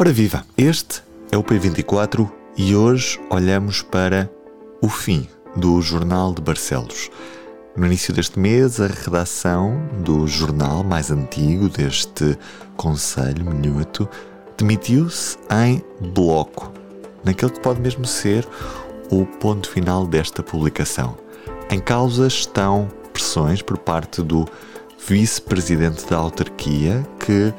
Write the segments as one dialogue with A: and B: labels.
A: Ora viva, este é o P24 e hoje olhamos para o fim do Jornal de Barcelos. No início deste mês, a redação do jornal mais antigo deste Conselho Minuto demitiu-se em bloco, naquele que pode mesmo ser o ponto final desta publicação. Em causa estão pressões por parte do vice-presidente da autarquia que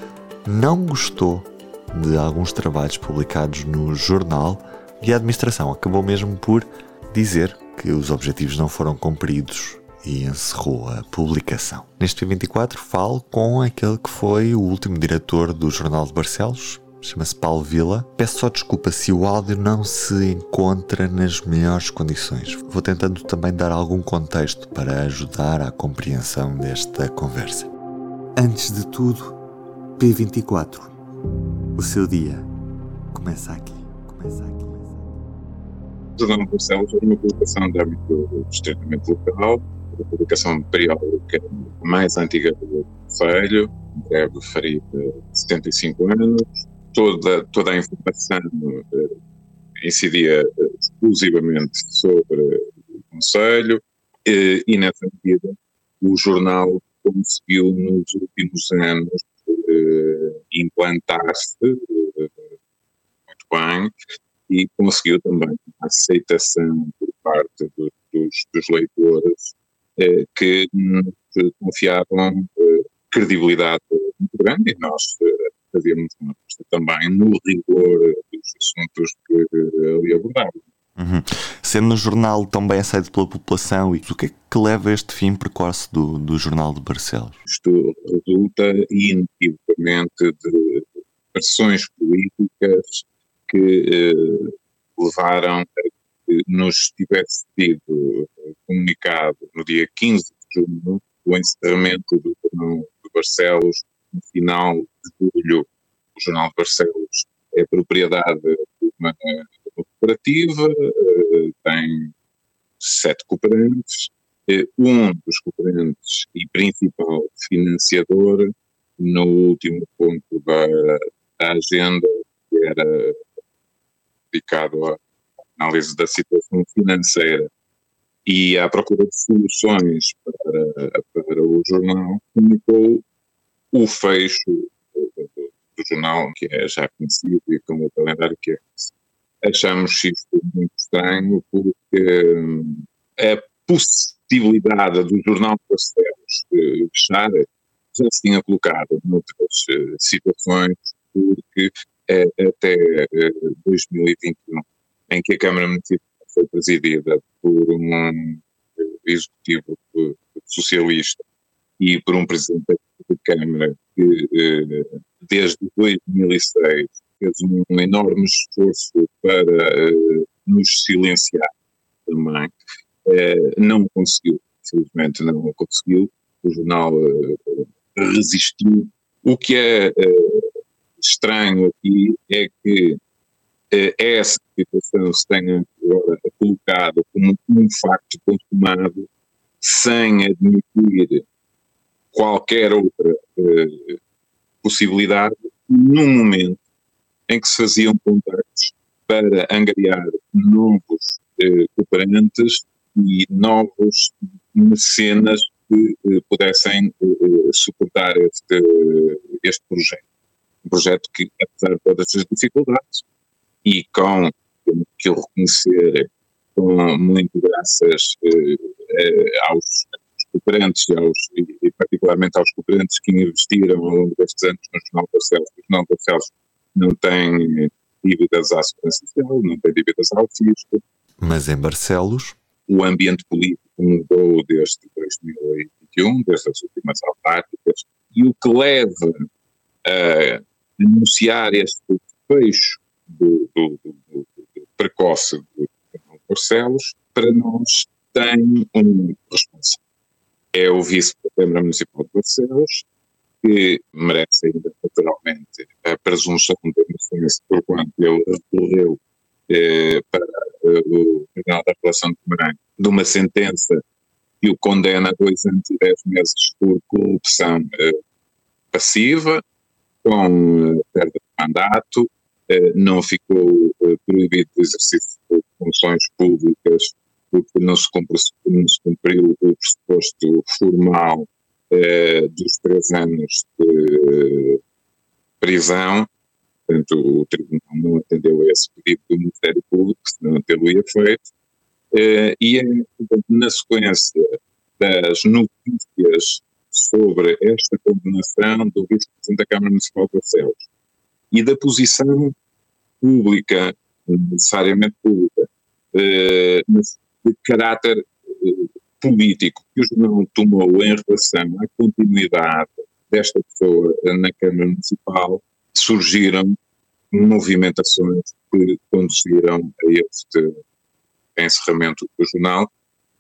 A: não gostou de alguns trabalhos publicados no jornal e a administração acabou mesmo por dizer que os objetivos não foram cumpridos e encerrou a publicação. Neste P24 falo com aquele que foi o último diretor do Jornal de Barcelos, chama-se Paulo Vila. Peço só desculpa se o áudio não se encontra nas melhores condições. Vou tentando também dar algum contexto para ajudar à compreensão desta conversa. Antes de tudo, P24. O seu dia começa aqui. Começa aqui.
B: O Jornal de Barcelos é uma publicação de âmbito estritamente local, a publicação periódica mais antiga do Conselho, deve ferir 75 anos, toda, toda a informação uh, incidia uh, exclusivamente sobre o Conselho uh, e, nessa medida, o jornal conseguiu, nos últimos anos, implantar-se muito bem e conseguiu também a aceitação por parte do, dos, dos, leitores que confiavam credibilidade muito grande e nós fazíamos uma aposta também no rigor dos assuntos que eh, ali abordávamos.
A: Uhum. Sendo no jornal também aceito pela população, o que é que leva este fim precoce do, do Jornal de Barcelos?
B: Isto resulta inequivocamente de pressões políticas que eh, levaram a que nos tivesse sido comunicado no dia 15 de junho o encerramento do Jornal de Barcelos no final de julho, o Jornal de Barcelos é propriedade de uma, cooperativa, uh, tem sete cooperantes, uh, um dos cooperantes e principal financiador, no último ponto da, da agenda, que era dedicado à análise da situação financeira e à procura de soluções para, para o jornal, comunicou o fecho do, do, jornal, que é já conhecido, e como o calendário que é. Achamos isto muito estranho, porque hum, a possibilidade do jornal de Barcelos fechar já se tinha colocado noutras uh, situações, porque até uh, 2021, em que a Câmara Municipal foi presidida por um executivo socialista e por um presidente da Câmara que, eh, desde 2006, fez um enorme esforço para eh, nos silenciar também, eh, não conseguiu, infelizmente não conseguiu, o jornal resistiu. O que é estranho aqui é que essa situação se tenha agora colocado como um facto consumado sem admitir qualquer outra uh, possibilidade num momento em que se faziam contactos para angariar novos uh, cooperantes e novos mecenas que uh, pudessem suportar este, este projeto. Um projeto que, apesar de todas as dificuldades, e com, que eu reconhecer, com muito graças aos cooperantes e, aos, e, particularmente aos cooperantes que investiram ao longo destes anos no Jornal Barcelos. O Jornal Barcelos não tem dívidas à Segurança Social, não tem dívidas ao fisco.
A: Mas em Barcelos?
B: O ambiente político mudou desde 2021, desde as últimas autárquicas, e o que leva a anunciar este fecho do, do, do, do precoce do Barcelos, para nós tem um responsável é o vice da Câmara Municipal de Barcelos, que merece ainda naturalmente a presunção de inocência por quanto ele recorreu eh, para eh, o Tribunal da Relação de Guimarães de uma sentença que o condena a dois anos e dez meses por corrupção eh, passiva, com eh, perda de mandato não ficou proibido de exercício de funções públicas porque não se cumpriu, não se cumpriu o pressuposto formal dos três anos de prisão, portanto o Tribunal não atendeu a esse pedido do Ministério Público, senão tê-lo-ia feito, e na sequência das notícias sobre esta condenação do vice-presidente da Câmara Municipal de Barcelos e da posição pública, necessariamente pública, eh, de caráter eh, político que o jornal tomou em relação à continuidade desta pessoa na Câmara Municipal, surgiram movimentações que conduziram a este encerramento do jornal.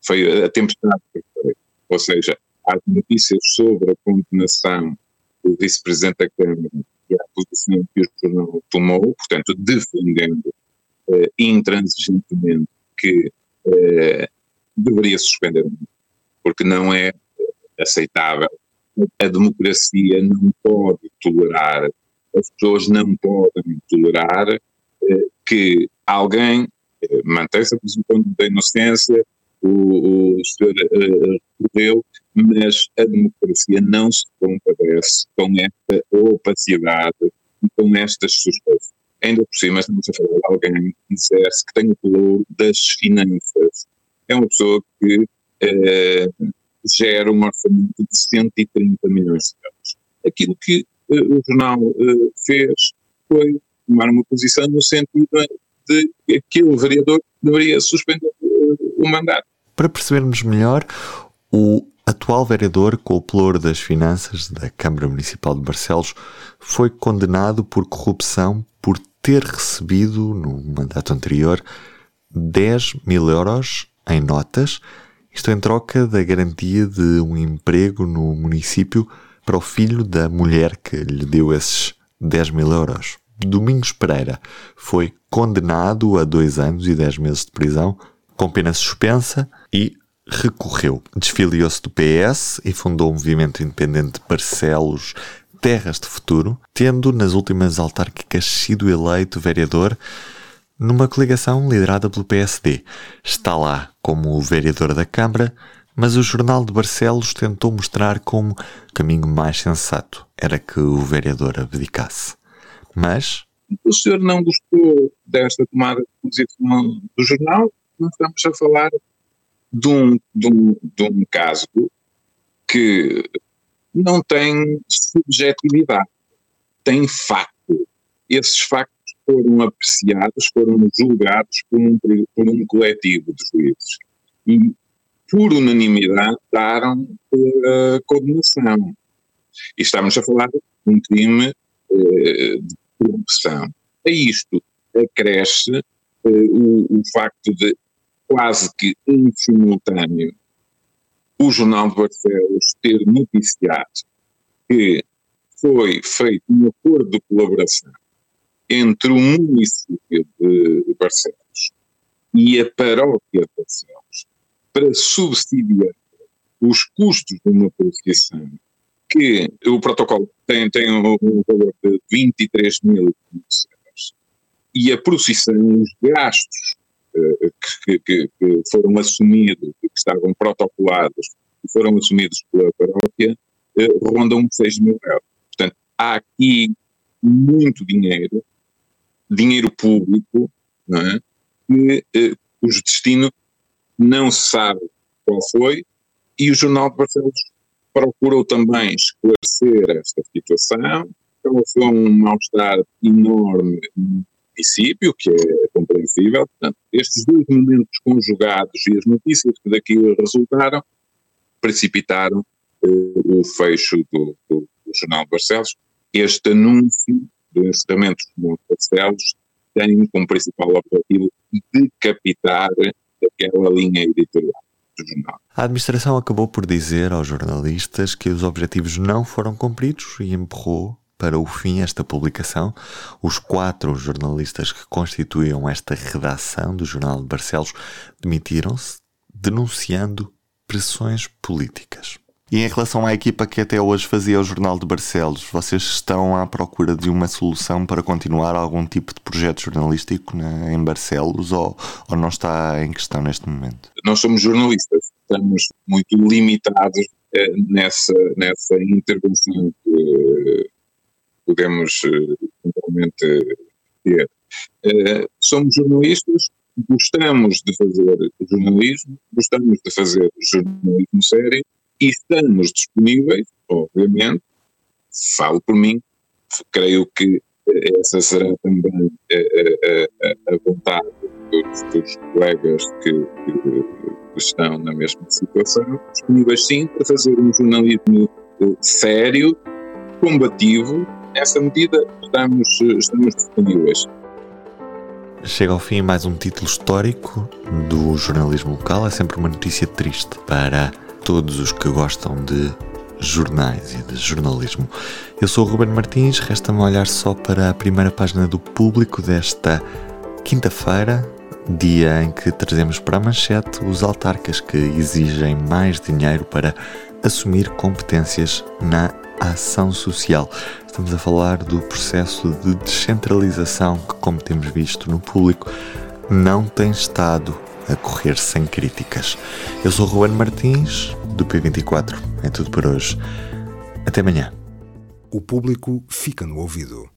B: Foi a tempestade perfeita, ou seja, as notícias sobre a condenação do vice-presidente da Câmara e a posição que o jornal tomou, portanto, defendendo eh, intransigentemente que eh, deveria suspender, porque não é aceitável. A democracia não pode tolerar, as pessoas não podem tolerar eh, que alguém eh, mantenha-se a presunção da inocência, o, o senhor uh, recorreu, mas a democracia não se compadece com esta opacidade e com estas suspeitas. Ainda por cima, estamos a falar de alguém que dissesse que tem o valor das finanças. É uma pessoa que uh, gera um orçamento de 130 milhões de euros. Aquilo que uh, o jornal uh, fez foi tomar uma posição no sentido de que aquele vereador deveria suspender o mandato.
A: Para percebermos melhor, o atual vereador com o ploro das finanças da Câmara Municipal de Barcelos foi condenado por corrupção por ter recebido, no mandato anterior, 10 mil euros em notas, isto em troca da garantia de um emprego no município para o filho da mulher que lhe deu esses 10 mil euros. Domingos Pereira foi condenado a dois anos e dez meses de prisão com pena suspensa e recorreu. Desfiliou-se do PS e fundou o movimento independente Barcelos Terras de Futuro, tendo nas últimas autárquicas sido eleito vereador numa coligação liderada pelo PSD. Está lá como vereador da Câmara, mas o Jornal de Barcelos tentou mostrar como o caminho mais sensato era que o vereador abdicasse. Mas.
B: O senhor não gostou desta tomada de posição do jornal nós estamos a falar de um, de um, de um caso que não tem subjetividade, tem facto. Esses factos foram apreciados, foram julgados por um, por um coletivo de juízes. E, por unanimidade, daram uh, condenação. E estamos a falar de um crime uh, de corrupção. A isto acresce uh, o, o facto de quase que em simultâneo o Jornal de Barcelos ter noticiado que foi feito um acordo de colaboração entre o município de Barcelos e a paróquia de Barcelos para subsidiar os custos de uma procissão que o protocolo tem, tem um, valor de 23 mil euros e a procissão, os gastos que, que, que, foram assumidos, que estavam protocolados e foram assumidos pela paróquia, eh, rondam 6 mil euros. Portanto, há aqui muito dinheiro, dinheiro público, não é? que eh, cujo destino não se sabe qual foi, e o Jornal de Barcelos procurou também esclarecer esta situação, causou um mal-estar enorme município, que é compreensível. Portanto, estes dois momentos conjugados e as notícias que daqui resultaram precipitaram eh, o fecho do, do, do, Jornal de Barcelos. Este anúncio do encerramento de Barcelos tem como principal objetivo decapitar aquela linha editorial.
A: A administração acabou por dizer aos jornalistas que os objetivos não foram cumpridos e empurrou para o fim esta publicação. Os quatro jornalistas que constituíam esta redação do Jornal de Barcelos demitiram-se, denunciando pressões políticas. E em relação à equipa que até hoje fazia o Jornal de Barcelos, vocês estão à procura de uma solução para continuar algum tipo de projeto jornalístico na, em Barcelos ou, ou não está em questão neste momento?
B: Nós somos jornalistas, estamos muito limitados eh, nessa, nessa intervenção que podemos eh, ter. Eh, somos jornalistas, gostamos de fazer jornalismo, gostamos de fazer jornalismo sério e estamos disponíveis, obviamente, falo por mim, creio que essa será também a, a, a vontade dos, dos colegas que, que, estão na mesma situação, disponíveis sim para fazer um jornalismo eh, sério, combativo. Nessa medida estamos, estamos disponíveis.
A: Chega ao fim mais um título histórico do jornalismo local. É sempre uma notícia triste para todos os que gostam de jornais e de jornalismo. Eu sou o Ruben Martins, resta-me olhar só para a primeira página do público desta quinta-feira, dia em que trazemos para a manchete os autarcas que exigem mais dinheiro para assumir competências na ação social. Estamos a falar do processo de descentralização que, como temos visto no público, não tem estado a correr sem críticas. Eu sou Ruben Martins, do P24. É tudo por hoje. Até amanhã.
C: O público fica no ouvido.